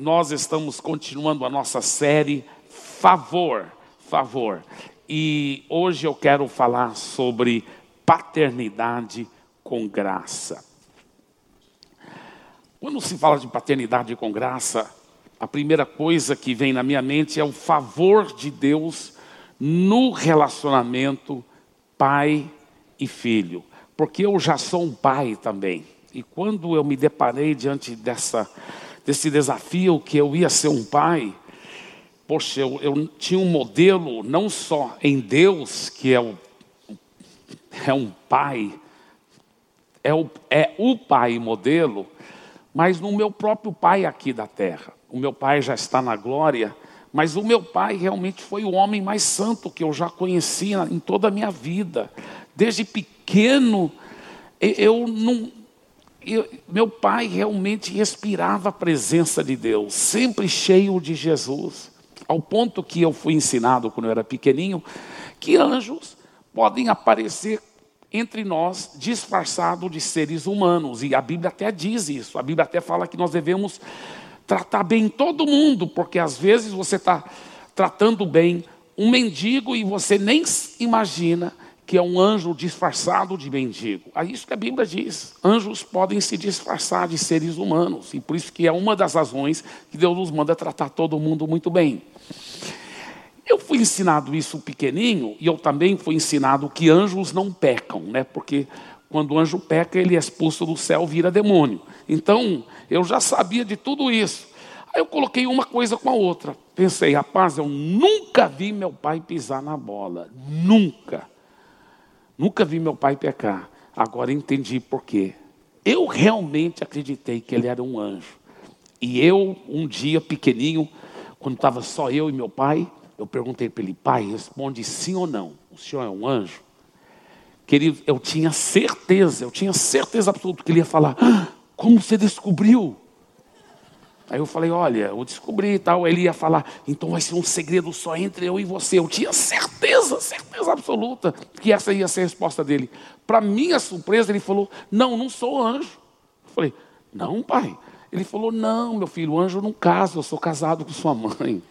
nós estamos continuando a nossa série Favor, Favor. E hoje eu quero falar sobre paternidade com graça. Quando se fala de paternidade com graça, a primeira coisa que vem na minha mente é o favor de Deus no relacionamento pai e filho, porque eu já sou um pai também. E quando eu me deparei diante dessa desse desafio que eu ia ser um pai, poxa, eu, eu tinha um modelo não só em Deus, que é, o, é um pai, é o, é o pai modelo, mas no meu próprio pai aqui da terra. O meu pai já está na glória, mas o meu pai realmente foi o homem mais santo que eu já conhecia em toda a minha vida. Desde pequeno, eu não, eu, meu pai realmente respirava a presença de Deus, sempre cheio de Jesus, ao ponto que eu fui ensinado quando eu era pequenininho que anjos podem aparecer entre nós disfarçados de seres humanos, e a Bíblia até diz isso, a Bíblia até fala que nós devemos tratar bem todo mundo, porque às vezes você está tratando bem um mendigo e você nem imagina que é um anjo disfarçado de mendigo. É isso que a Bíblia diz. Anjos podem se disfarçar de seres humanos. E por isso que é uma das razões que Deus nos manda tratar todo mundo muito bem. Eu fui ensinado isso pequenininho e eu também fui ensinado que anjos não pecam, né? Porque quando o anjo peca, ele é expulso do céu, vira demônio. Então, eu já sabia de tudo isso. Aí eu coloquei uma coisa com a outra. Pensei, rapaz, eu nunca vi meu pai pisar na bola. Nunca. Nunca vi meu pai pecar. Agora entendi por quê. Eu realmente acreditei que ele era um anjo. E eu, um dia pequenininho, quando estava só eu e meu pai, eu perguntei para ele, pai, responde sim ou não. O senhor é um anjo? Querido, eu tinha certeza, eu tinha certeza absoluta que ele ia falar, ah, como você descobriu? Aí eu falei, olha, eu descobri e tal. Ele ia falar, então vai ser um segredo só entre eu e você. Eu tinha certeza, certeza absoluta que essa ia ser a resposta dele. Para minha surpresa, ele falou, não, não sou anjo. Eu falei, não, pai. Ele falou, não, meu filho, anjo não casa, eu sou casado com sua mãe.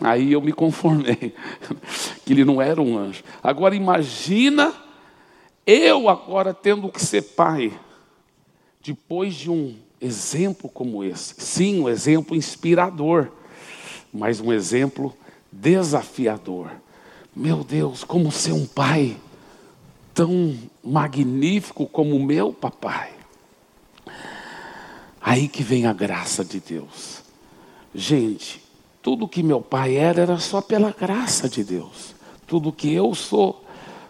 Aí eu me conformei, que ele não era um anjo. Agora imagina eu agora tendo que ser pai, depois de um exemplo como esse. Sim, um exemplo inspirador, mas um exemplo desafiador. Meu Deus, como ser um pai tão magnífico como o meu papai. Aí que vem a graça de Deus. Gente, tudo que meu pai era era só pela graça de Deus. Tudo que eu sou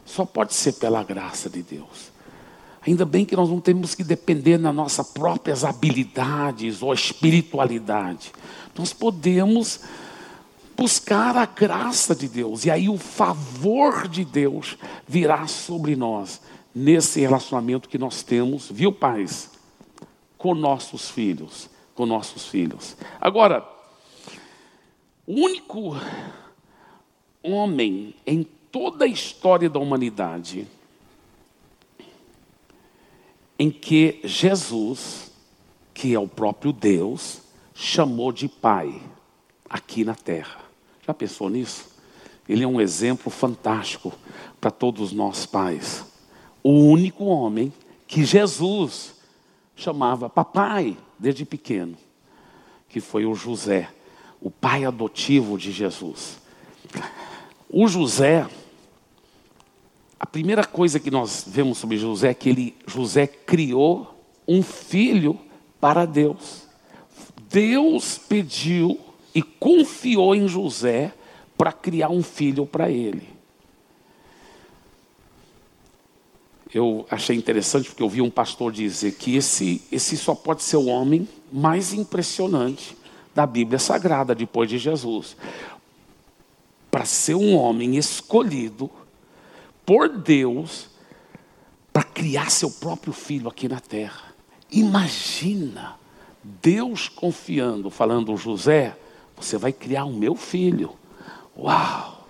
só pode ser pela graça de Deus. Ainda bem que nós não temos que depender das nossas próprias habilidades ou espiritualidade. Nós podemos buscar a graça de Deus, e aí o favor de Deus virá sobre nós, nesse relacionamento que nós temos, viu, pais? Com nossos filhos, com nossos filhos. Agora, o único homem em toda a história da humanidade em que Jesus, que é o próprio Deus, chamou de Pai aqui na terra. Já pensou nisso? Ele é um exemplo fantástico para todos nós pais. O único homem que Jesus chamava papai desde pequeno, que foi o José, o pai adotivo de Jesus. O José a primeira coisa que nós vemos sobre José é que ele, José criou um filho para Deus. Deus pediu e confiou em José para criar um filho para ele. Eu achei interessante porque eu vi um pastor dizer que esse, esse só pode ser o homem mais impressionante da Bíblia Sagrada depois de Jesus. Para ser um homem escolhido por Deus para criar seu próprio filho aqui na terra. Imagina Deus confiando, falando, José, você vai criar o meu filho. Uau!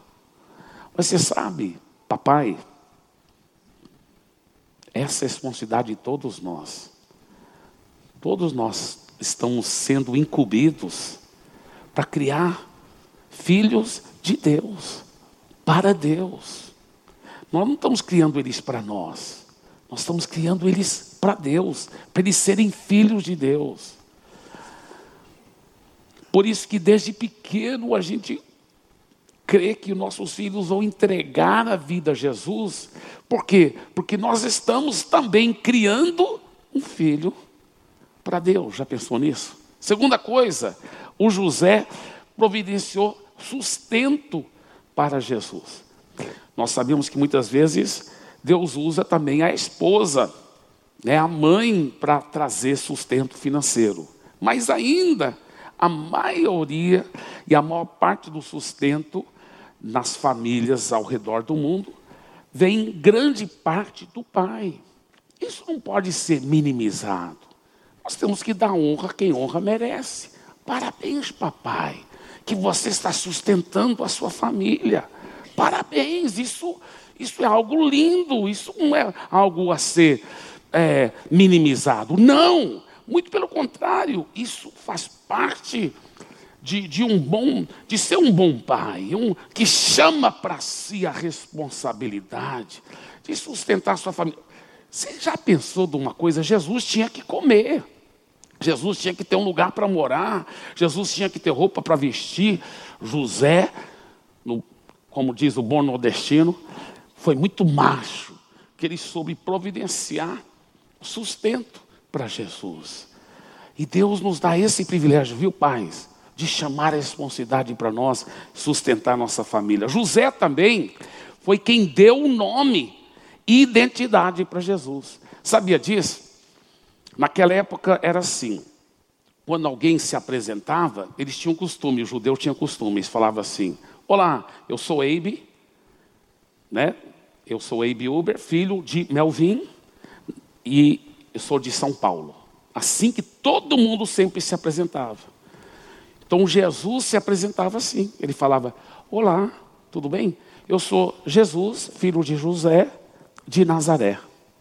Mas você sabe, papai, essa é a responsabilidade de todos nós. Todos nós estamos sendo incumbidos para criar filhos de Deus, para Deus. Nós não estamos criando eles para nós, nós estamos criando eles para Deus, para eles serem filhos de Deus. Por isso que desde pequeno a gente crê que nossos filhos vão entregar a vida a Jesus. Por quê? Porque nós estamos também criando um filho para Deus. Já pensou nisso? Segunda coisa, o José providenciou sustento para Jesus. Nós sabemos que muitas vezes Deus usa também a esposa, né, a mãe, para trazer sustento financeiro. Mas ainda, a maioria e a maior parte do sustento nas famílias ao redor do mundo vem grande parte do pai. Isso não pode ser minimizado. Nós temos que dar honra a quem honra merece. Parabéns, papai, que você está sustentando a sua família. Parabéns, isso, isso é algo lindo, isso não é algo a ser é, minimizado. Não, muito pelo contrário, isso faz parte de, de, um bom, de ser um bom pai, um que chama para si a responsabilidade de sustentar sua família. Você já pensou de uma coisa? Jesus tinha que comer. Jesus tinha que ter um lugar para morar, Jesus tinha que ter roupa para vestir. José, no, como diz o bom nordestino, foi muito macho, que ele soube providenciar sustento para Jesus. E Deus nos dá esse privilégio, viu, pais? De chamar a responsabilidade para nós, sustentar nossa família. José também foi quem deu o nome e identidade para Jesus. Sabia disso? Naquela época era assim. Quando alguém se apresentava, eles tinham costume, o judeu tinha costume, eles falavam assim: Olá, eu sou Abe, né? Eu sou Abe Uber, filho de Melvin, e eu sou de São Paulo. Assim que todo mundo sempre se apresentava. Então Jesus se apresentava assim. Ele falava: Olá, tudo bem? Eu sou Jesus, filho de José de Nazaré.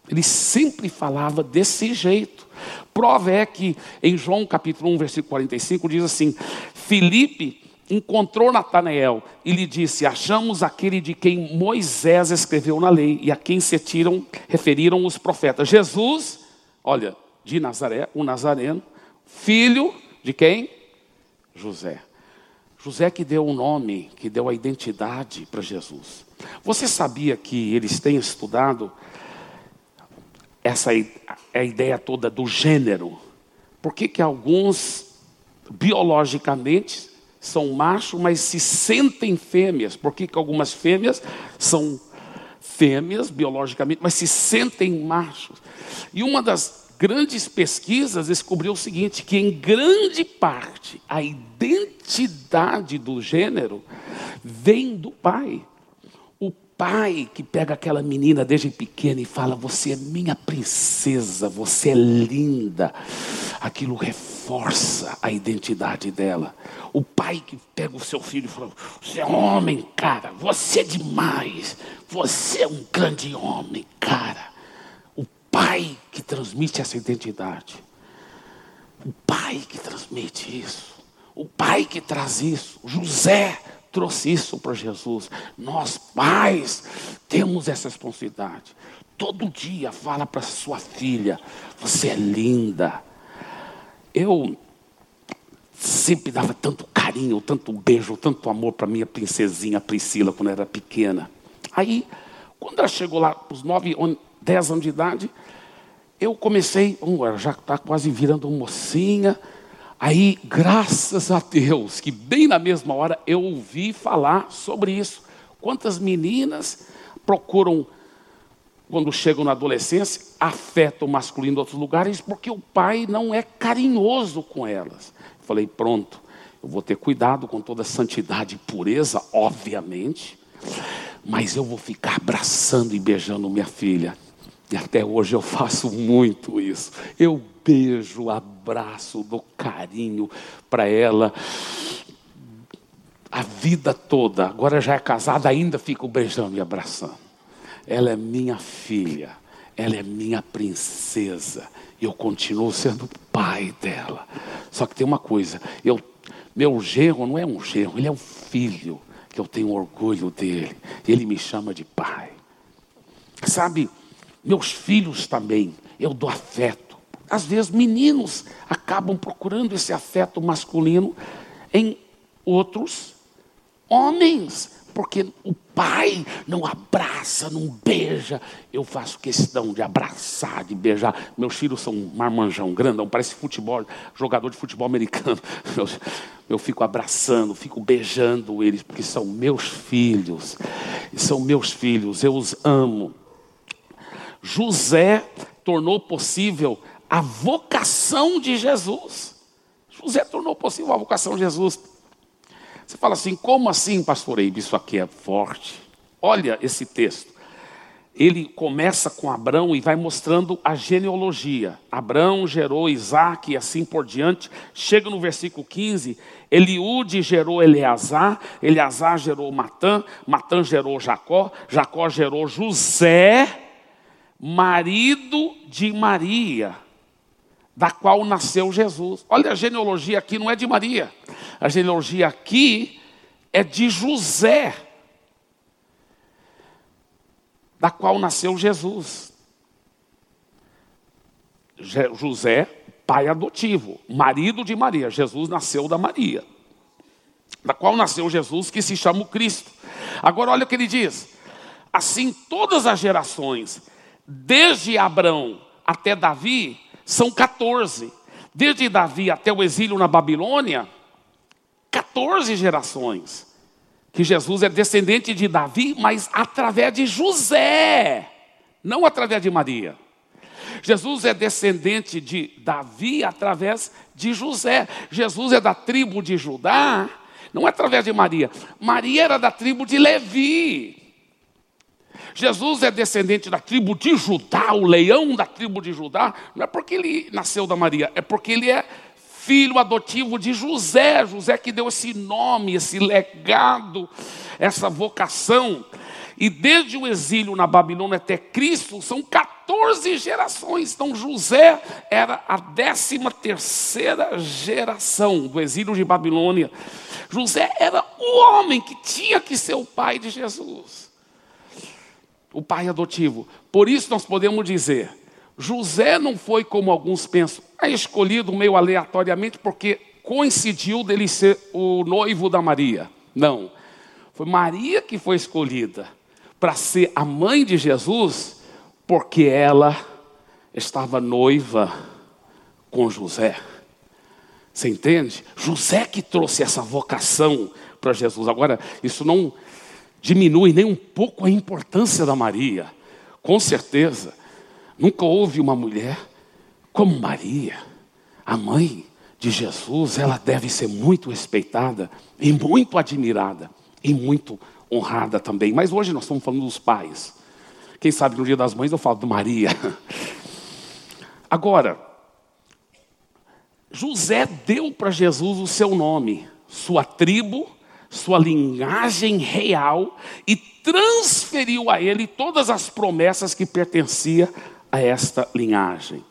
Ele sempre falava desse jeito. Prova é que em João capítulo 1, versículo 45, diz assim: Filipe encontrou Natanael e lhe disse: Achamos aquele de quem Moisés escreveu na lei e a quem se tiram, referiram os profetas. Jesus, olha, de Nazaré, o Nazareno, filho de quem? José. José que deu o nome, que deu a identidade para Jesus. Você sabia que eles têm estudado essa a ideia toda do gênero. Por que, que alguns biologicamente são machos, mas se sentem fêmeas? Por que algumas fêmeas são fêmeas biologicamente, mas se sentem machos? E uma das grandes pesquisas descobriu o seguinte: que em grande parte a identidade do gênero vem do pai pai que pega aquela menina desde pequena e fala: Você é minha princesa, você é linda. Aquilo reforça a identidade dela. O pai que pega o seu filho e fala: Você é homem, cara, você é demais. Você é um grande homem, cara. O pai que transmite essa identidade. O pai que transmite isso. O pai que traz isso. José trouxe isso para Jesus. Nós, pais, temos essa responsabilidade. Todo dia fala para sua filha: Você é linda. Eu sempre dava tanto carinho, tanto beijo, tanto amor para minha princesinha Priscila quando era pequena. Aí, quando ela chegou lá, os nove, dez anos de idade, eu comecei, já está quase virando mocinha. Aí, graças a Deus, que bem na mesma hora eu ouvi falar sobre isso. Quantas meninas procuram, quando chegam na adolescência, afetam o masculino em outros lugares, porque o pai não é carinhoso com elas. Falei, pronto, eu vou ter cuidado com toda a santidade e pureza, obviamente, mas eu vou ficar abraçando e beijando minha filha. E até hoje eu faço muito isso. Eu beijo, abraço, dou carinho para ela. A vida toda, agora já é casada, ainda fico beijando e abraçando. Ela é minha filha, ela é minha princesa. E eu continuo sendo pai dela. Só que tem uma coisa, eu, meu genro não é um genro, ele é um filho, que eu tenho orgulho dele. Ele me chama de pai. Sabe, meus filhos também, eu dou afeto. Às vezes, meninos acabam procurando esse afeto masculino em outros homens, porque o pai não abraça, não beija. Eu faço questão de abraçar, de beijar. Meus filhos são um marmanjão grandão, parece futebol, jogador de futebol americano. Eu, eu fico abraçando, fico beijando eles, porque são meus filhos. São meus filhos, eu os amo. José tornou possível a vocação de Jesus. José tornou possível a vocação de Jesus. Você fala assim, como assim, pastor Eibe? Isso aqui é forte. Olha esse texto. Ele começa com Abraão e vai mostrando a genealogia. Abraão gerou Isaac e assim por diante. Chega no versículo 15, Eliúde gerou Eleazar, Eleazar gerou Matã, Matã gerou Jacó, Jacó gerou José, marido de Maria, da qual nasceu Jesus. Olha, a genealogia aqui não é de Maria, a genealogia aqui é de José, da qual nasceu Jesus. José, pai adotivo, marido de Maria. Jesus nasceu da Maria, da qual nasceu Jesus, que se chama o Cristo. Agora, olha o que ele diz: assim todas as gerações desde Abraão até Davi, são 14. Desde Davi até o exílio na Babilônia, 14 gerações. Que Jesus é descendente de Davi, mas através de José, não através de Maria. Jesus é descendente de Davi através de José. Jesus é da tribo de Judá, não é através de Maria. Maria era da tribo de Levi. Jesus é descendente da tribo de Judá, o leão da tribo de Judá, não é porque ele nasceu da Maria, é porque ele é filho adotivo de José, José que deu esse nome, esse legado, essa vocação. E desde o exílio na Babilônia até Cristo são 14 gerações. Então José era a 13 terceira geração do exílio de Babilônia. José era o homem que tinha que ser o pai de Jesus o pai adotivo. Por isso nós podemos dizer, José não foi como alguns pensam, é escolhido meio aleatoriamente porque coincidiu dele ser o noivo da Maria. Não. Foi Maria que foi escolhida para ser a mãe de Jesus, porque ela estava noiva com José. Você entende? José que trouxe essa vocação para Jesus. Agora, isso não diminui nem um pouco a importância da Maria. Com certeza, nunca houve uma mulher como Maria, a mãe de Jesus, ela deve ser muito respeitada e muito admirada e muito honrada também. Mas hoje nós estamos falando dos pais. Quem sabe no dia das mães eu falo de Maria. Agora, José deu para Jesus o seu nome, sua tribo sua linhagem real e transferiu a ele todas as promessas que pertenciam a esta linhagem.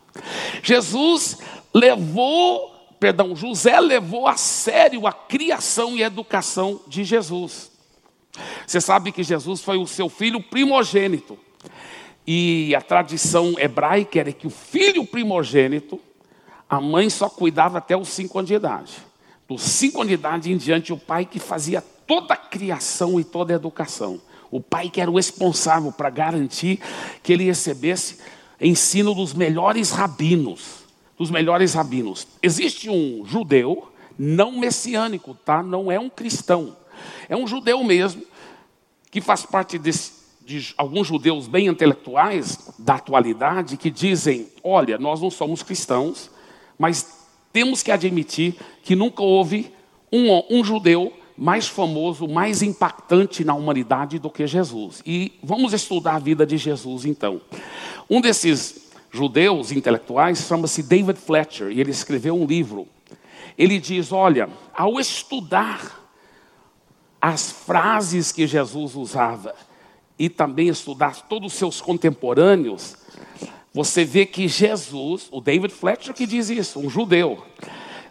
Jesus levou, perdão, José levou a sério a criação e educação de Jesus. Você sabe que Jesus foi o seu filho primogênito. E a tradição hebraica era que o filho primogênito, a mãe só cuidava até os cinco anos de idade dos cinco anos em diante, o pai que fazia toda a criação e toda a educação. O pai que era o responsável para garantir que ele recebesse ensino dos melhores rabinos. Dos melhores rabinos. Existe um judeu não messiânico, tá? Não é um cristão. É um judeu mesmo, que faz parte desse, de alguns judeus bem intelectuais da atualidade que dizem: olha, nós não somos cristãos, mas temos que admitir que nunca houve um, um judeu mais famoso, mais impactante na humanidade do que Jesus. E vamos estudar a vida de Jesus então. Um desses judeus intelectuais chama-se David Fletcher e ele escreveu um livro. Ele diz: Olha, ao estudar as frases que Jesus usava e também estudar todos os seus contemporâneos, você vê que Jesus, o David Fletcher que diz isso, um judeu.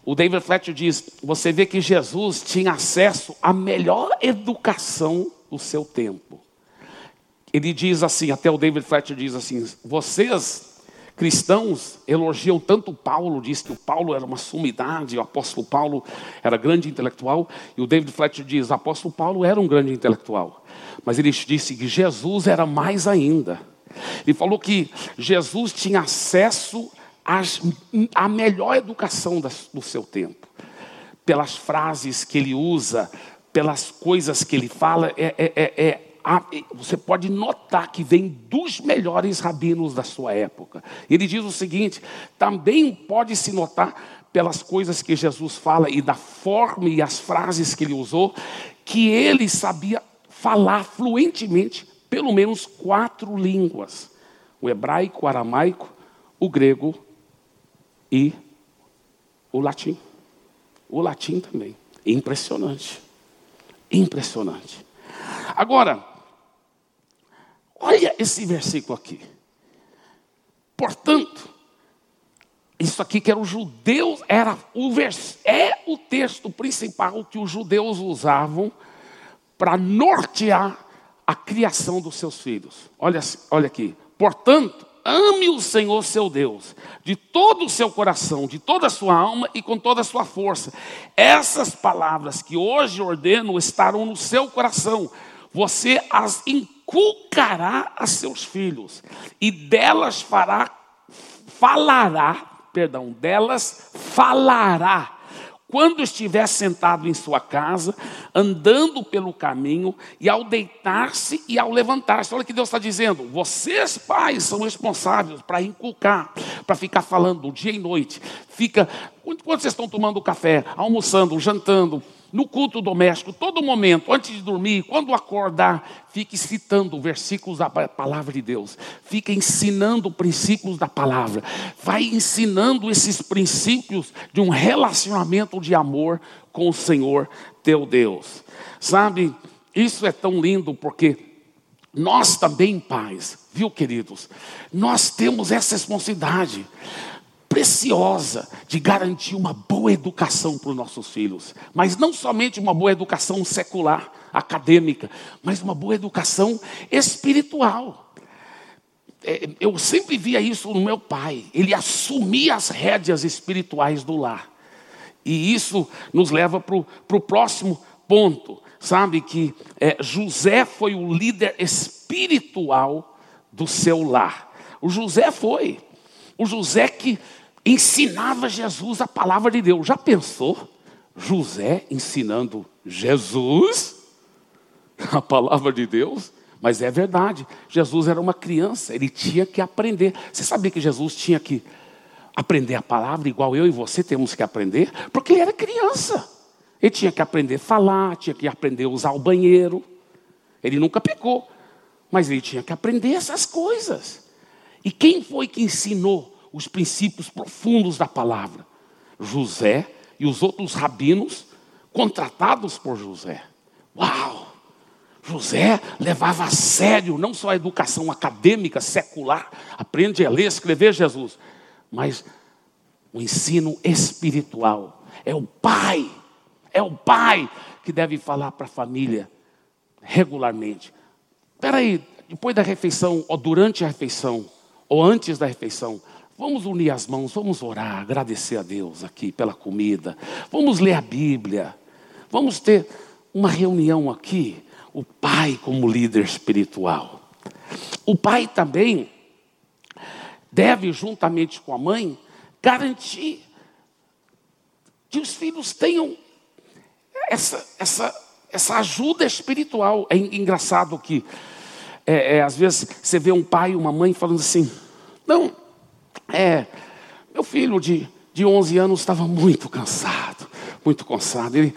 O David Fletcher diz: você vê que Jesus tinha acesso à melhor educação do seu tempo. Ele diz assim, até o David Fletcher diz assim: vocês cristãos elogiam tanto Paulo, diz que o Paulo era uma sumidade, o apóstolo Paulo era grande intelectual, e o David Fletcher diz: o apóstolo Paulo era um grande intelectual, mas ele disse que Jesus era mais ainda. Ele falou que Jesus tinha acesso às, à melhor educação do seu tempo, pelas frases que ele usa, pelas coisas que ele fala, é, é, é, é você pode notar que vem dos melhores rabinos da sua época. Ele diz o seguinte: também pode se notar pelas coisas que Jesus fala e da forma e as frases que ele usou, que ele sabia falar fluentemente pelo menos quatro línguas: o hebraico, o aramaico, o grego e o latim. O latim também. Impressionante. Impressionante. Agora, olha esse versículo aqui. Portanto, isso aqui que era os judeus, era o vers, é o texto principal que os judeus usavam para nortear a criação dos seus filhos. Olha, olha aqui. Portanto, ame o Senhor seu Deus de todo o seu coração, de toda a sua alma e com toda a sua força. Essas palavras que hoje ordeno estarão no seu coração. Você as inculcará a seus filhos e delas fará falará, perdão, delas falará quando estiver sentado em sua casa, andando pelo caminho, e ao deitar-se e ao levantar-se. Olha o que Deus está dizendo. Vocês, pais, são responsáveis para inculcar, para ficar falando dia e noite. Fica, quando vocês estão tomando café, almoçando, jantando, no culto doméstico, todo momento, antes de dormir, quando acordar, fique citando versículos da palavra de Deus, fique ensinando princípios da palavra, vai ensinando esses princípios de um relacionamento de amor com o Senhor teu Deus. Sabe, isso é tão lindo porque nós também, pais, viu, queridos, nós temos essa responsabilidade preciosa de garantir uma boa educação para os nossos filhos. Mas não somente uma boa educação secular, acadêmica, mas uma boa educação espiritual. É, eu sempre via isso no meu pai. Ele assumia as rédeas espirituais do lar. E isso nos leva para o próximo ponto. Sabe que é, José foi o líder espiritual do seu lar. O José foi. O José que ensinava Jesus a palavra de Deus. Já pensou? José ensinando Jesus a palavra de Deus? Mas é verdade, Jesus era uma criança, ele tinha que aprender. Você sabia que Jesus tinha que aprender a palavra igual eu e você temos que aprender? Porque ele era criança. Ele tinha que aprender a falar, tinha que aprender a usar o banheiro. Ele nunca pecou, mas ele tinha que aprender essas coisas. E quem foi que ensinou os princípios profundos da palavra. José e os outros rabinos contratados por José. Uau! José levava a sério não só a educação acadêmica, secular, aprende a ler, escrever Jesus, mas o ensino espiritual. É o pai, é o pai que deve falar para a família regularmente. Espera aí, depois da refeição, ou durante a refeição, ou antes da refeição, Vamos unir as mãos, vamos orar, agradecer a Deus aqui pela comida. Vamos ler a Bíblia. Vamos ter uma reunião aqui. O pai como líder espiritual. O pai também deve, juntamente com a mãe, garantir que os filhos tenham essa, essa, essa ajuda espiritual. É engraçado que, é, é, às vezes, você vê um pai e uma mãe falando assim: não é, meu filho de, de 11 anos estava muito cansado, muito cansado. Ele,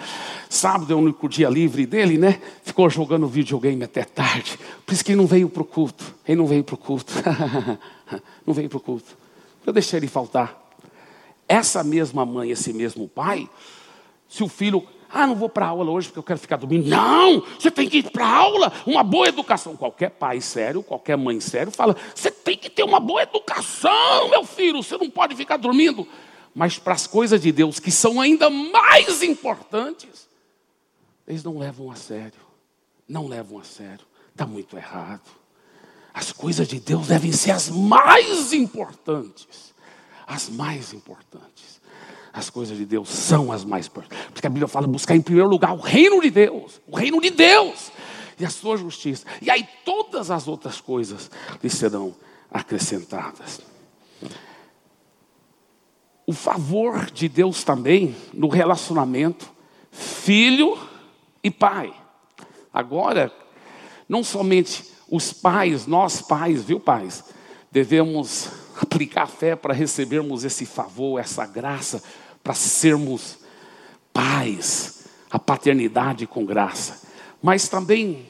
sábado é o único dia livre dele, né? Ficou jogando videogame até tarde. Por isso que ele não veio para o culto. Ele não veio para o culto. não veio para o culto. Eu deixei ele faltar. Essa mesma mãe, esse mesmo pai, se o filho Ah, não vou para aula hoje porque eu quero ficar dormindo. Não, você tem que ir para aula. Uma boa educação. Qualquer pai sério, qualquer mãe sério fala: você tem que ter uma boa educação, meu filho. Você não pode ficar dormindo. Mas para as coisas de Deus que são ainda mais importantes, eles não levam a sério. Não levam a sério. Está muito errado. As coisas de Deus devem ser as mais importantes. As mais importantes. As coisas de Deus são as mais importantes. Porque a Bíblia fala buscar em primeiro lugar o reino de Deus. O reino de Deus. E a sua justiça. E aí todas as outras coisas lhe serão acrescentadas. O favor de Deus também no relacionamento filho e pai. Agora, não somente os pais, nós pais, viu pais, devemos aplicar fé para recebermos esse favor, essa graça, para sermos pais, a paternidade com graça. Mas também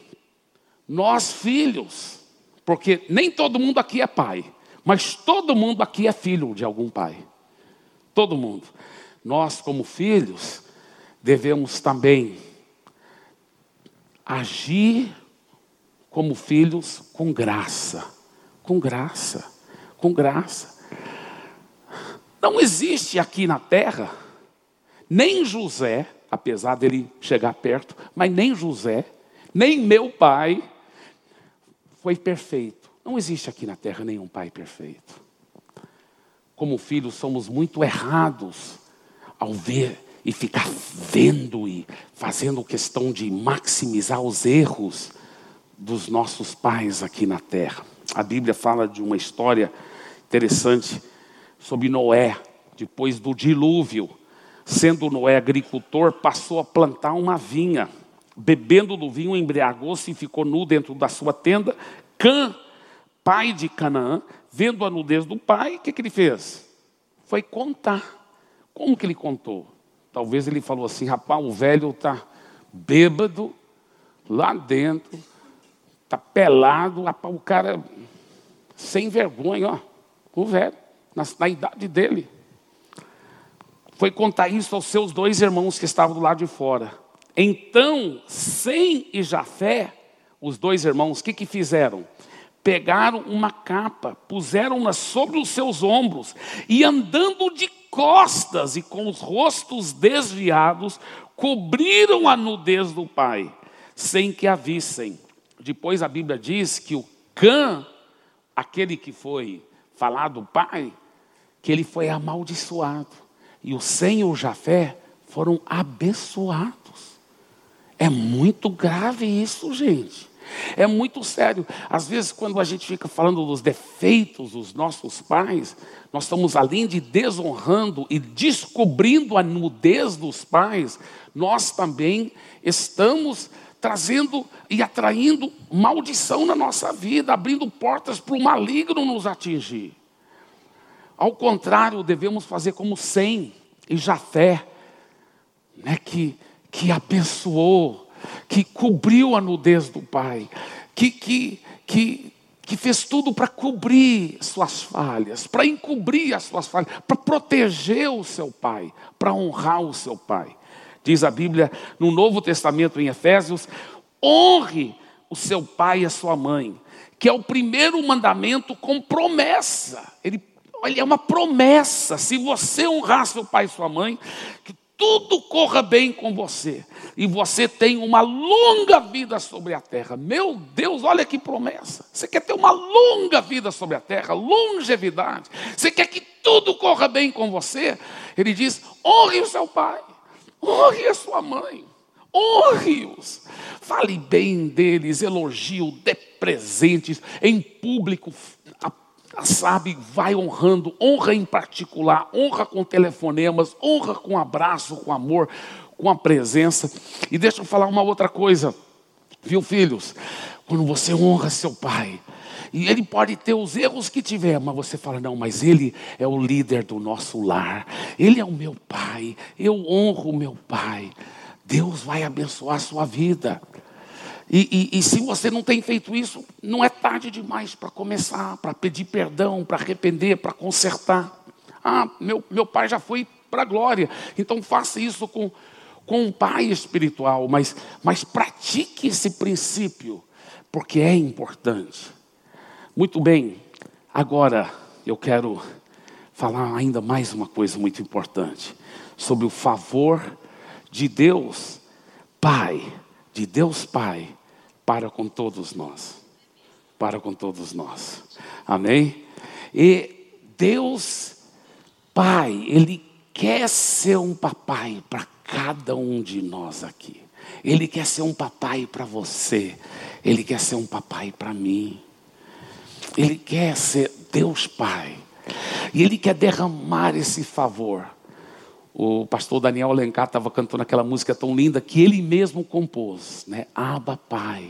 nós filhos, porque nem todo mundo aqui é pai, mas todo mundo aqui é filho de algum pai. Todo mundo. Nós, como filhos, devemos também agir como filhos com graça, com graça, com graça. Não existe aqui na terra, nem José, apesar dele chegar perto, mas nem José, nem meu pai foi perfeito. Não existe aqui na terra nenhum pai perfeito. Como filhos, somos muito errados ao ver e ficar vendo e fazendo questão de maximizar os erros dos nossos pais aqui na terra. A Bíblia fala de uma história interessante sobre Noé, depois do dilúvio. Sendo Noé agricultor, passou a plantar uma vinha. Bebendo do vinho, embriagou-se e ficou nu dentro da sua tenda. Cã, pai de Canaã, vendo a nudez do pai, o que, que ele fez? Foi contar. Como que ele contou? Talvez ele falou assim: rapaz, o velho está bêbado lá dentro, Está pelado, o cara sem vergonha, ó, o velho, na, na idade dele. Foi contar isso aos seus dois irmãos que estavam do lado de fora. Então, Sem e Jafé, os dois irmãos, o que, que fizeram? Pegaram uma capa, puseram-na sobre os seus ombros e andando de costas e com os rostos desviados, cobriram a nudez do pai, sem que a vissem. Depois a Bíblia diz que o Cã, aquele que foi falado pai, que ele foi amaldiçoado. E o Sem o Jafé foram abençoados. É muito grave isso, gente. É muito sério. Às vezes, quando a gente fica falando dos defeitos dos nossos pais, nós estamos além de desonrando e descobrindo a nudez dos pais, nós também estamos trazendo e atraindo maldição na nossa vida, abrindo portas para o maligno nos atingir. Ao contrário, devemos fazer como Sem e Jafé, né, que, que abençoou, que cobriu a nudez do pai, que, que, que, que fez tudo para cobrir suas falhas, para encobrir as suas falhas, para proteger o seu pai, para honrar o seu pai. Diz a Bíblia no Novo Testamento, em Efésios: honre o seu pai e a sua mãe, que é o primeiro mandamento com promessa. Ele, olha, é uma promessa. Se você honrar seu pai e sua mãe, que tudo corra bem com você e você tem uma longa vida sobre a terra. Meu Deus, olha que promessa. Você quer ter uma longa vida sobre a terra, longevidade. Você quer que tudo corra bem com você? Ele diz: honre o seu pai Honre a sua mãe. Honre-os. Fale bem deles, elogio, dê presentes em público. Sabe, vai honrando, honra em particular, honra com telefonemas, honra com abraço, com amor, com a presença. E deixa eu falar uma outra coisa, viu, filhos? Quando você honra seu pai, e ele pode ter os erros que tiver, mas você fala: não, mas ele é o líder do nosso lar, ele é o meu pai, eu honro o meu pai. Deus vai abençoar a sua vida. E, e, e se você não tem feito isso, não é tarde demais para começar, para pedir perdão, para arrepender, para consertar. Ah, meu, meu pai já foi para a glória, então faça isso com, com um pai espiritual, mas, mas pratique esse princípio, porque é importante. Muito bem, agora eu quero falar ainda mais uma coisa muito importante sobre o favor de Deus Pai, de Deus Pai, para com todos nós. Para com todos nós. Amém? E Deus Pai, Ele quer ser um papai para cada um de nós aqui. Ele quer ser um papai para você. Ele quer ser um papai para mim. Ele quer ser Deus Pai. E Ele quer derramar esse favor. O pastor Daniel Alencar estava cantando aquela música tão linda que ele mesmo compôs, né? Aba Pai.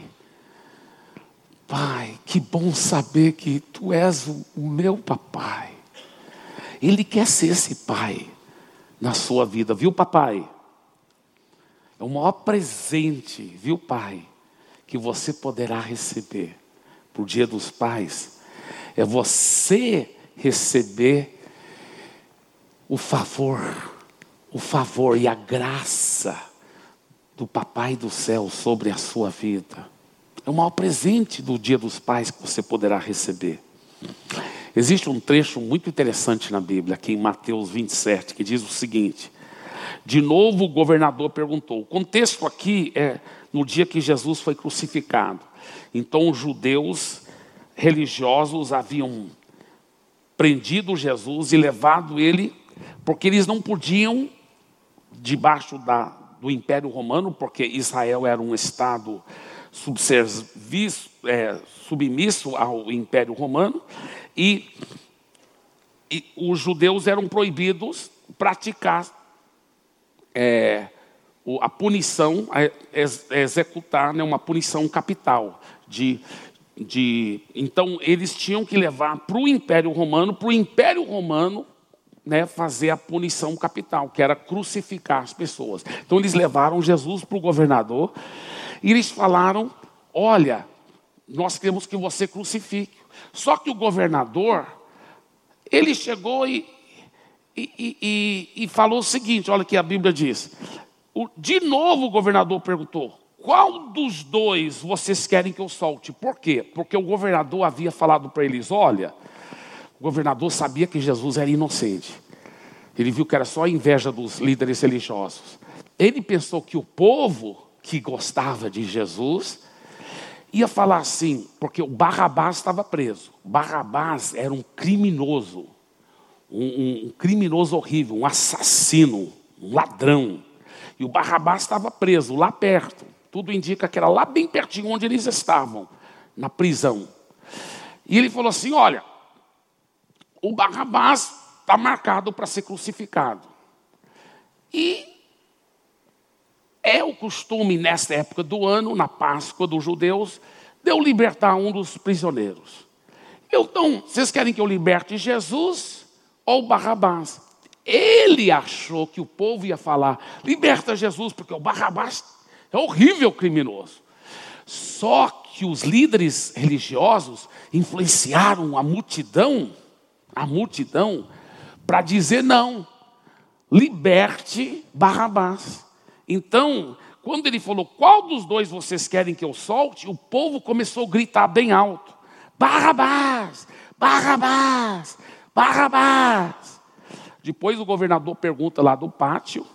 Pai, que bom saber que tu és o, o meu papai. Ele quer ser esse pai na sua vida, viu, papai? É o maior presente, viu, pai, que você poderá receber por Dia dos Pais. É você receber o favor, o favor e a graça do Papai do céu sobre a sua vida. É o maior presente do Dia dos Pais que você poderá receber. Existe um trecho muito interessante na Bíblia, aqui em Mateus 27, que diz o seguinte: De novo o governador perguntou. O contexto aqui é no dia que Jesus foi crucificado. Então os judeus religiosos haviam prendido Jesus e levado ele, porque eles não podiam, debaixo da, do Império Romano, porque Israel era um estado é, submisso ao Império Romano, e, e os judeus eram proibidos praticar é, a punição, a executar né, uma punição capital. De, de, então, eles tinham que levar para o Império Romano, para o Império Romano né, fazer a punição capital, que era crucificar as pessoas. Então, eles levaram Jesus para o governador e eles falaram: Olha, nós queremos que você crucifique. Só que o governador, ele chegou e, e, e, e falou o seguinte: olha que a Bíblia diz. De novo o governador perguntou: qual dos dois vocês querem que eu solte? Por quê? Porque o governador havia falado para eles: olha, o governador sabia que Jesus era inocente. Ele viu que era só a inveja dos líderes religiosos. Ele pensou que o povo que gostava de Jesus ia falar assim, porque o Barrabás estava preso. Barrabás era um criminoso, um, um, um criminoso horrível, um assassino, um ladrão. E o Barrabás estava preso lá perto. Tudo indica que era lá bem pertinho onde eles estavam, na prisão. E ele falou assim: Olha, o Barrabás está marcado para ser crucificado. E é o costume, nesta época do ano, na Páscoa dos judeus, de eu libertar um dos prisioneiros. Então, vocês querem que eu liberte Jesus ou Barrabás? Ele achou que o povo ia falar: liberta Jesus, porque o Barrabás é horrível criminoso. Só que os líderes religiosos influenciaram a multidão, a multidão, para dizer não, liberte Barrabás. Então, quando ele falou, qual dos dois vocês querem que eu solte? O povo começou a gritar bem alto: Barrabás, Barrabás, Barrabás. Depois o governador pergunta lá do pátio.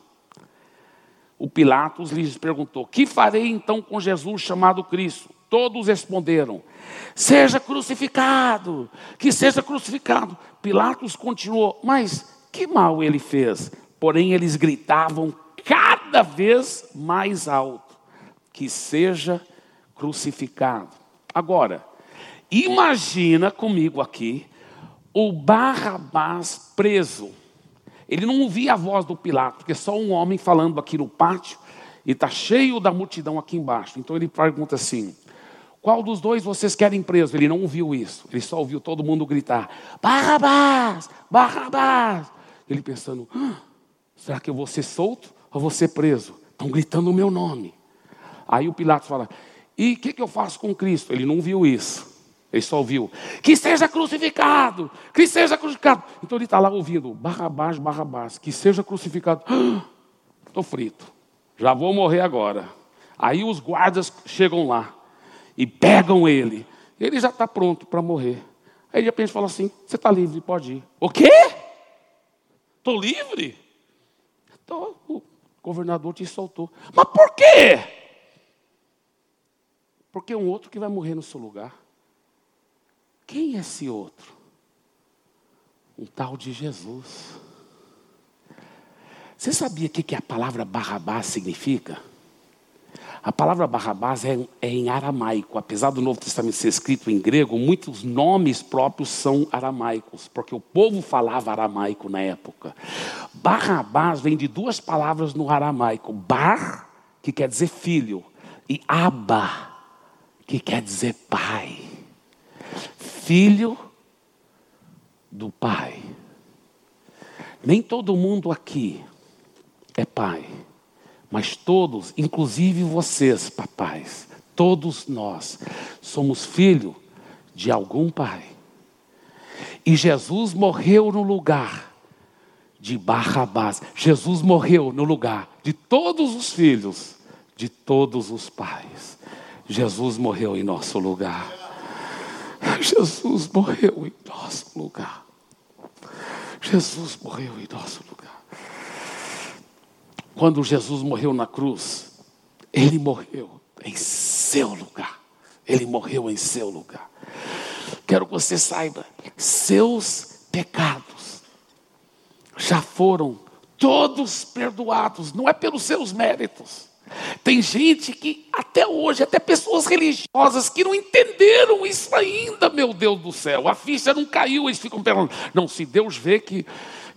O Pilatos lhes perguntou: Que farei então com Jesus chamado Cristo? Todos responderam: Seja crucificado, que seja crucificado. Pilatos continuou: Mas que mal ele fez? Porém, eles gritavam cada vez mais alto, que seja crucificado. Agora, imagina comigo aqui o Barrabás preso. Ele não ouvia a voz do Pilato, porque só um homem falando aqui no pátio e está cheio da multidão aqui embaixo. Então ele pergunta assim: qual dos dois vocês querem preso? Ele não ouviu isso, ele só ouviu todo mundo gritar: Barrabás, Barrabás. Ele pensando: ah, será que eu vou ser solto? ou vou ser preso. Estão gritando o meu nome. Aí o Pilatos fala: E o que, que eu faço com Cristo? Ele não viu isso. Ele só ouviu: Que seja crucificado, que seja crucificado. Então ele está lá ouvindo: Barrabás, Barrabás, que seja crucificado. Estou frito. já vou morrer agora. Aí os guardas chegam lá e pegam ele. Ele já está pronto para morrer. Aí de repente fala assim: Você está livre, pode ir. O quê? Estou livre? Então, o governador te soltou. Mas por quê? Porque é um outro que vai morrer no seu lugar. Quem é esse outro? Um tal de Jesus. Você sabia o que a palavra Barrabás significa? A palavra Barrabás é, é, em aramaico. Apesar do Novo Testamento ser escrito em grego, muitos nomes próprios são aramaicos, porque o povo falava aramaico na época. Barrabás vem de duas palavras no aramaico: bar, que quer dizer filho, e aba, que quer dizer pai. Filho do pai. Nem todo mundo aqui é pai. Mas todos, inclusive vocês, papais, todos nós, somos filho de algum pai. E Jesus morreu no lugar de Barrabás. Jesus morreu no lugar de todos os filhos, de todos os pais. Jesus morreu em nosso lugar. Jesus morreu em nosso lugar. Jesus morreu em nosso lugar. Quando Jesus morreu na cruz, ele morreu em seu lugar. Ele morreu em seu lugar. Quero que você saiba, seus pecados já foram todos perdoados, não é pelos seus méritos. Tem gente que até hoje, até pessoas religiosas que não entenderam isso ainda, meu Deus do céu. A ficha não caiu, eles ficam perguntando. Não, se Deus vê que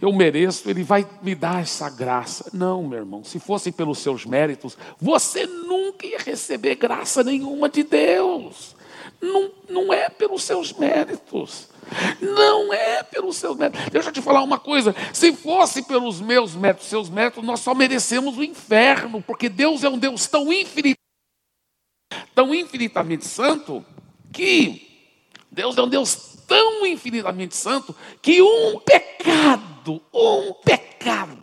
eu mereço, Ele vai me dar essa graça. Não, meu irmão, se fosse pelos seus méritos, você nunca ia receber graça nenhuma de Deus. Não, não é pelos seus méritos. Não é pelos seus méritos. Deixa eu te falar uma coisa: se fosse pelos meus méritos, seus méritos, nós só merecemos o inferno, porque Deus é um Deus tão infinito, tão infinitamente santo, que Deus é um Deus tão infinitamente santo que um pecado, um pecado,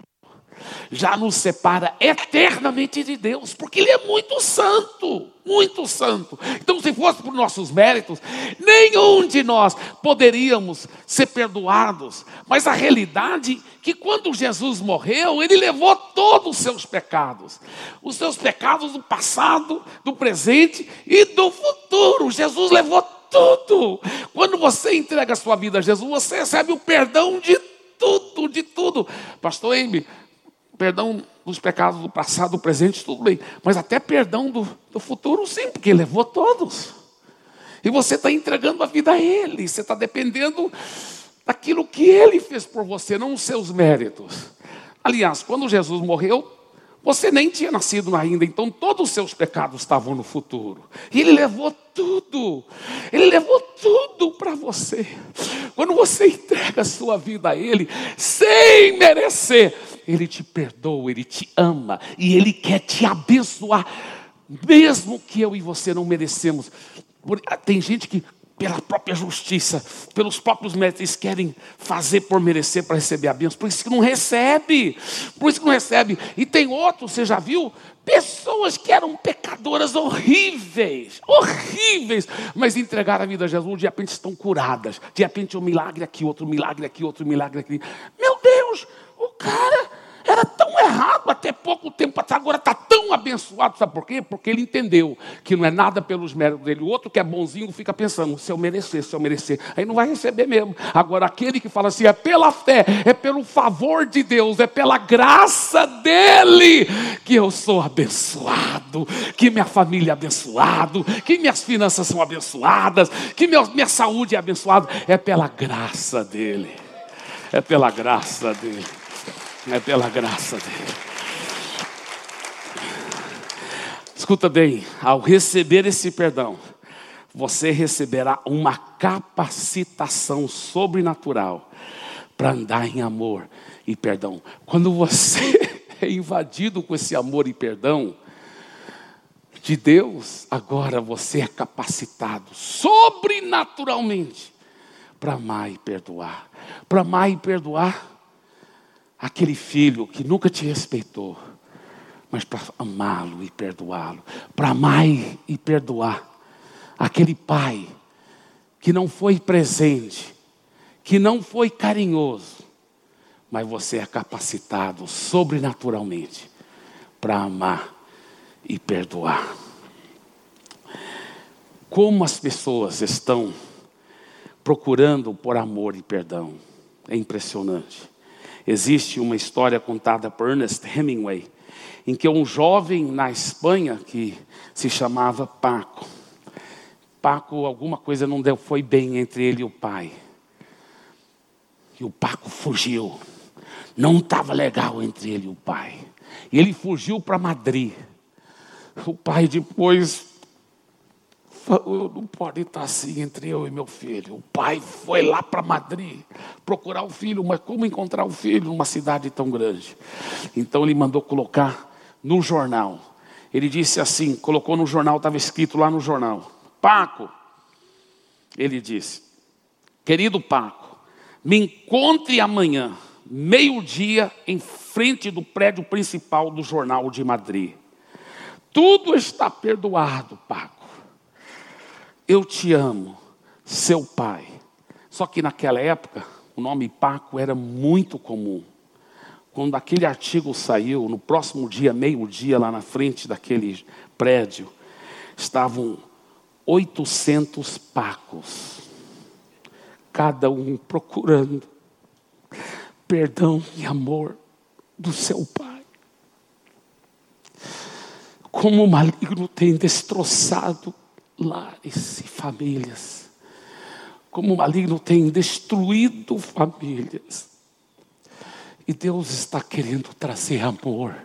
já nos separa eternamente de Deus, porque Ele é muito santo, muito santo. Então, se fosse por nossos méritos, nenhum de nós poderíamos ser perdoados. Mas a realidade é que quando Jesus morreu, Ele levou todos os seus pecados, os seus pecados do passado, do presente e do futuro. Jesus levou tudo. Quando você entrega a sua vida a Jesus, você recebe o perdão de tudo, de tudo. Pastor Amy, perdão dos pecados do passado, do presente, tudo bem. Mas até perdão do, do futuro, sim, porque ele levou todos. E você está entregando a vida a Ele, você está dependendo daquilo que Ele fez por você, não os seus méritos. Aliás, quando Jesus morreu, você nem tinha nascido ainda, então todos os seus pecados estavam no futuro. E Ele levou tudo, Ele levou tudo para você. Quando você entrega a sua vida a Ele, sem merecer, Ele te perdoa, Ele te ama e Ele quer te abençoar, mesmo que eu e você não merecemos. Tem gente que pela própria justiça, pelos próprios méritos, querem fazer por merecer para receber a bênção, por isso que não recebe, por isso que não recebe. E tem outros, você já viu? Pessoas que eram pecadoras horríveis, horríveis, mas entregaram a vida a Jesus, de repente estão curadas, de repente um milagre aqui, outro milagre aqui, outro milagre aqui. Meu Deus, o cara errado até pouco tempo atrás, agora está tão abençoado. Sabe por quê? Porque ele entendeu que não é nada pelos méritos dele. O outro que é bonzinho fica pensando, se eu merecer, se eu merecer. Aí não vai receber mesmo. Agora, aquele que fala assim, é pela fé, é pelo favor de Deus, é pela graça dele que eu sou abençoado, que minha família é abençoada, que minhas finanças são abençoadas, que minha saúde é abençoada. É pela graça dele. É pela graça dele. É pela graça dele. Escuta bem, ao receber esse perdão, você receberá uma capacitação sobrenatural para andar em amor e perdão. Quando você é invadido com esse amor e perdão de Deus, agora você é capacitado sobrenaturalmente para amar e perdoar. Para amar e perdoar aquele filho que nunca te respeitou, mas para amá-lo e perdoá-lo, para amar e perdoar aquele pai que não foi presente, que não foi carinhoso, mas você é capacitado sobrenaturalmente para amar e perdoar. Como as pessoas estão procurando por amor e perdão, é impressionante. Existe uma história contada por Ernest Hemingway, em que um jovem na Espanha que se chamava Paco, Paco, alguma coisa não deu, foi bem entre ele e o pai. E o Paco fugiu. Não estava legal entre ele e o pai. E ele fugiu para Madrid. O pai depois falou, não pode estar assim entre eu e meu filho. O pai foi lá para Madrid procurar o filho, mas como encontrar o filho numa cidade tão grande? Então ele mandou colocar no jornal. Ele disse assim, colocou no jornal, estava escrito lá no jornal. Paco, ele disse, querido Paco, me encontre amanhã, meio-dia, em frente do prédio principal do Jornal de Madrid. Tudo está perdoado, Paco. Eu te amo, seu pai. Só que naquela época, o nome Paco era muito comum. Quando aquele artigo saiu, no próximo dia, meio-dia, lá na frente daquele prédio, estavam 800 Pacos, cada um procurando perdão e amor do seu pai. Como o maligno tem destroçado lares e famílias, como o maligno tem destruído famílias. E Deus está querendo trazer amor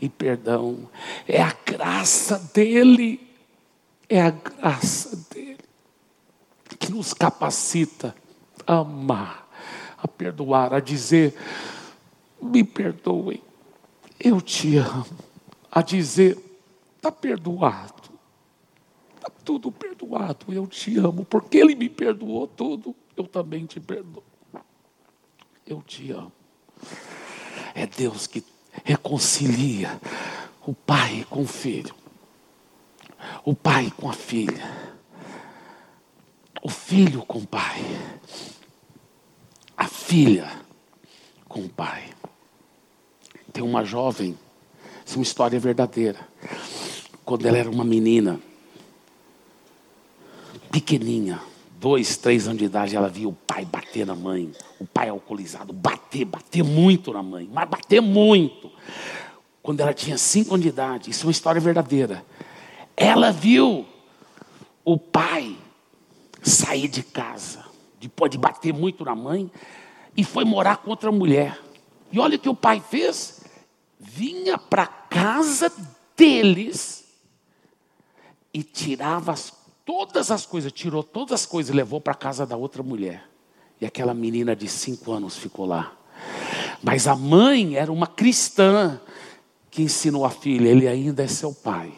e perdão. É a graça dele, é a graça dele que nos capacita a amar, a perdoar, a dizer: me perdoem, eu te amo, a dizer: está perdoado tudo perdoado, eu te amo, porque Ele me perdoou tudo, eu também te perdoo. Eu te amo. É Deus que reconcilia o pai com o filho, o pai com a filha, o filho com o pai, a filha com o pai. Tem uma jovem, essa é uma história verdadeira. Quando ela era uma menina, pequeninha, dois, três anos de idade, ela via o pai bater na mãe, o pai alcoolizado, bater, bater muito na mãe, mas bater muito. Quando ela tinha cinco anos de idade, isso é uma história verdadeira. Ela viu o pai sair de casa, depois de bater muito na mãe, e foi morar com outra mulher. E olha o que o pai fez: vinha para casa deles e tirava as todas as coisas, tirou todas as coisas e levou para casa da outra mulher. E aquela menina de cinco anos ficou lá. Mas a mãe era uma cristã que ensinou a filha: ele ainda é seu pai.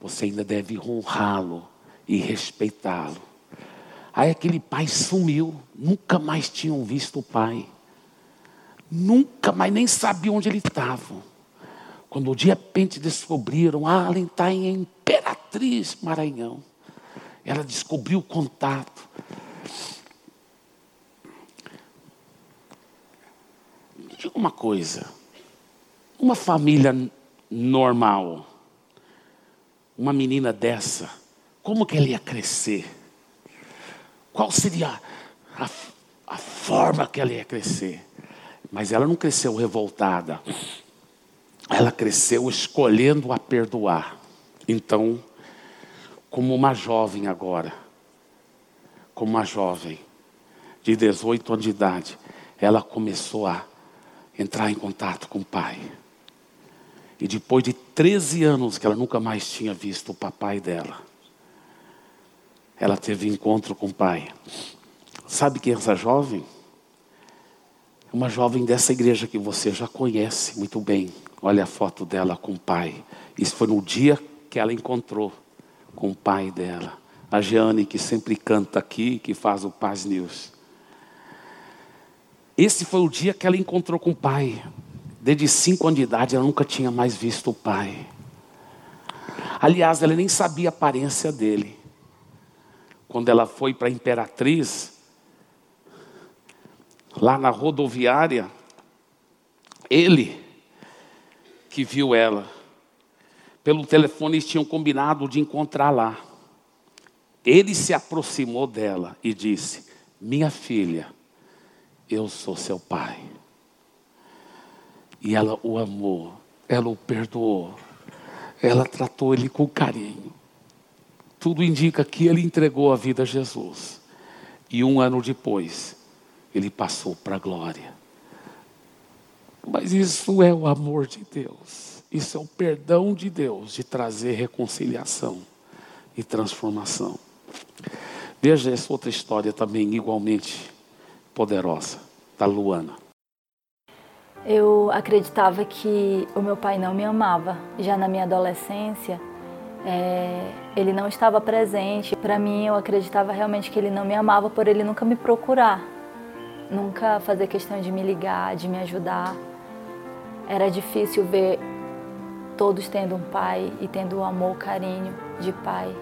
Você ainda deve honrá-lo e respeitá-lo. Aí aquele pai sumiu, nunca mais tinham visto o pai. Nunca mais, nem sabia onde ele estava. Quando de repente descobriram, ah, ele está em Imperatriz, Maranhão. Ela descobriu o contato. Diga uma coisa. Uma família normal, uma menina dessa, como que ela ia crescer? Qual seria a, a forma que ela ia crescer? Mas ela não cresceu revoltada. Ela cresceu escolhendo a perdoar. Então, como uma jovem agora, como uma jovem de 18 anos de idade, ela começou a entrar em contato com o pai. E depois de 13 anos que ela nunca mais tinha visto o papai dela, ela teve encontro com o pai. Sabe quem é essa jovem? Uma jovem dessa igreja que você já conhece muito bem. Olha a foto dela com o pai. Isso foi no dia que ela encontrou com o pai dela. A Jeane, que sempre canta aqui, que faz o Paz News. Esse foi o dia que ela encontrou com o pai. Desde cinco anos de idade, ela nunca tinha mais visto o pai. Aliás, ela nem sabia a aparência dele. Quando ela foi para a Imperatriz, lá na rodoviária, ele que viu ela. Pelo telefone eles tinham combinado de encontrar lá. Ele se aproximou dela e disse: Minha filha, eu sou seu pai. E ela o amou, ela o perdoou, ela tratou ele com carinho. Tudo indica que ele entregou a vida a Jesus. E um ano depois, ele passou para a glória. Mas isso é o amor de Deus. Isso é o perdão de Deus de trazer reconciliação e transformação. Veja essa outra história também igualmente poderosa da Luana. Eu acreditava que o meu pai não me amava. Já na minha adolescência, é, ele não estava presente. Para mim, eu acreditava realmente que ele não me amava por ele nunca me procurar, nunca fazer questão de me ligar, de me ajudar. Era difícil ver todos tendo um pai e tendo o amor, o carinho de pai.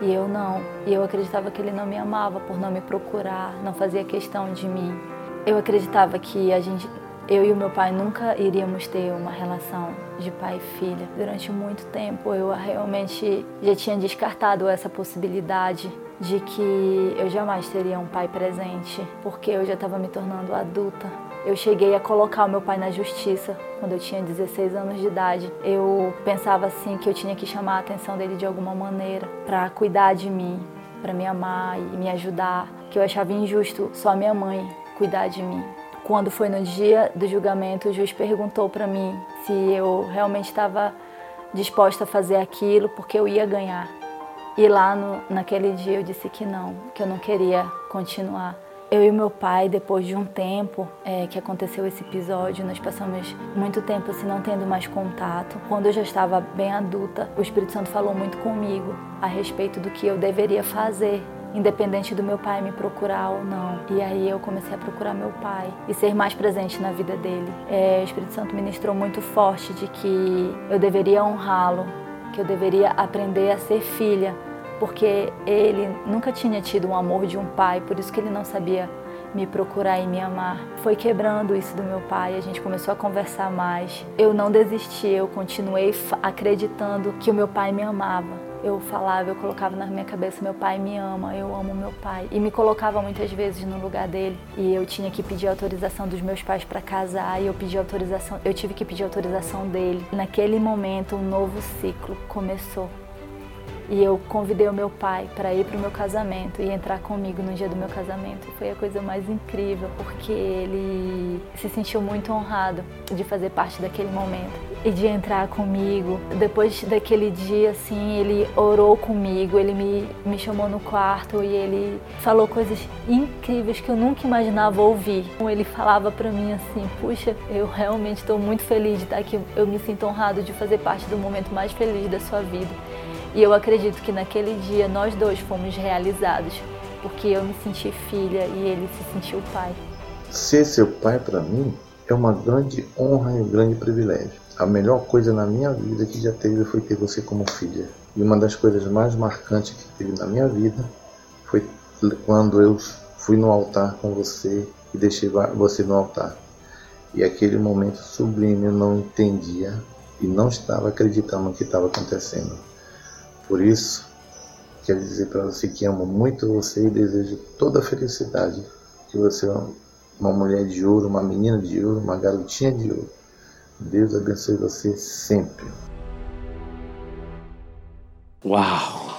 E eu não. E eu acreditava que ele não me amava por não me procurar, não fazia questão de mim. Eu acreditava que a gente, eu e o meu pai nunca iríamos ter uma relação de pai e filha. Durante muito tempo eu realmente já tinha descartado essa possibilidade de que eu jamais teria um pai presente, porque eu já estava me tornando adulta. Eu cheguei a colocar o meu pai na justiça quando eu tinha 16 anos de idade. Eu pensava assim que eu tinha que chamar a atenção dele de alguma maneira para cuidar de mim, para me amar e me ajudar, que eu achava injusto só minha mãe cuidar de mim. Quando foi no dia do julgamento, o juiz perguntou para mim se eu realmente estava disposta a fazer aquilo porque eu ia ganhar. E lá no, naquele dia eu disse que não, que eu não queria continuar. Eu e meu pai, depois de um tempo é, que aconteceu esse episódio, nós passamos muito tempo assim não tendo mais contato. Quando eu já estava bem adulta, o Espírito Santo falou muito comigo a respeito do que eu deveria fazer independente do meu pai me procurar ou não. E aí eu comecei a procurar meu pai e ser mais presente na vida dele. É, o Espírito Santo ministrou muito forte de que eu deveria honrá-lo, que eu deveria aprender a ser filha, porque ele nunca tinha tido um amor de um pai, por isso que ele não sabia me procurar e me amar. Foi quebrando isso do meu pai, a gente começou a conversar mais. Eu não desisti, eu continuei acreditando que o meu pai me amava eu falava, eu colocava na minha cabeça, meu pai me ama, eu amo meu pai. E me colocava muitas vezes no lugar dele. E eu tinha que pedir autorização dos meus pais para casar, e eu pedi autorização, eu tive que pedir autorização dele. Naquele momento, um novo ciclo começou. E eu convidei o meu pai para ir para o meu casamento e entrar comigo no dia do meu casamento. Foi a coisa mais incrível, porque ele se sentiu muito honrado de fazer parte daquele momento e de entrar comigo. Depois daquele dia, assim, ele orou comigo, ele me, me chamou no quarto e ele falou coisas incríveis que eu nunca imaginava ouvir. Ele falava para mim assim: Puxa, eu realmente estou muito feliz de estar aqui, eu me sinto honrado de fazer parte do momento mais feliz da sua vida. E eu acredito que naquele dia nós dois fomos realizados, porque eu me senti filha e ele se sentiu pai. Ser seu pai para mim é uma grande honra e um grande privilégio. A melhor coisa na minha vida que já teve foi ter você como filha. E uma das coisas mais marcantes que teve na minha vida foi quando eu fui no altar com você e deixei você no altar. E aquele momento sublime eu não entendia e não estava acreditando no que estava acontecendo. Por isso, quero dizer para você que amo muito você e desejo toda a felicidade. Que você é uma mulher de ouro, uma menina de ouro, uma garotinha de ouro. Deus abençoe você sempre. Uau!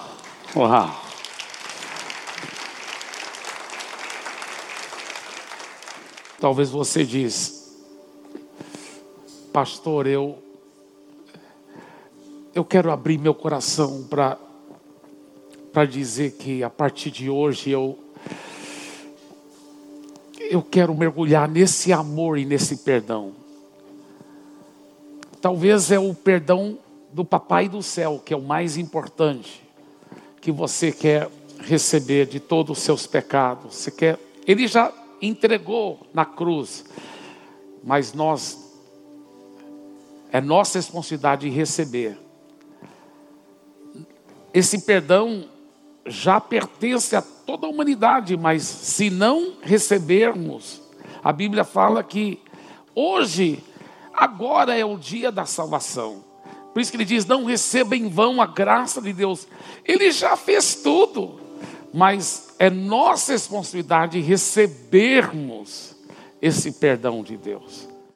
Uau! Talvez você diz, pastor, eu eu quero abrir meu coração para dizer que a partir de hoje eu eu quero mergulhar nesse amor e nesse perdão. Talvez é o perdão do papai do céu que é o mais importante que você quer receber de todos os seus pecados. Você quer, ele já entregou na cruz, mas nós É nossa responsabilidade receber. Esse perdão já pertence a toda a humanidade, mas se não recebermos, a Bíblia fala que hoje, agora é o dia da salvação. Por isso que ele diz: não receba em vão a graça de Deus. Ele já fez tudo, mas é nossa responsabilidade recebermos esse perdão de Deus.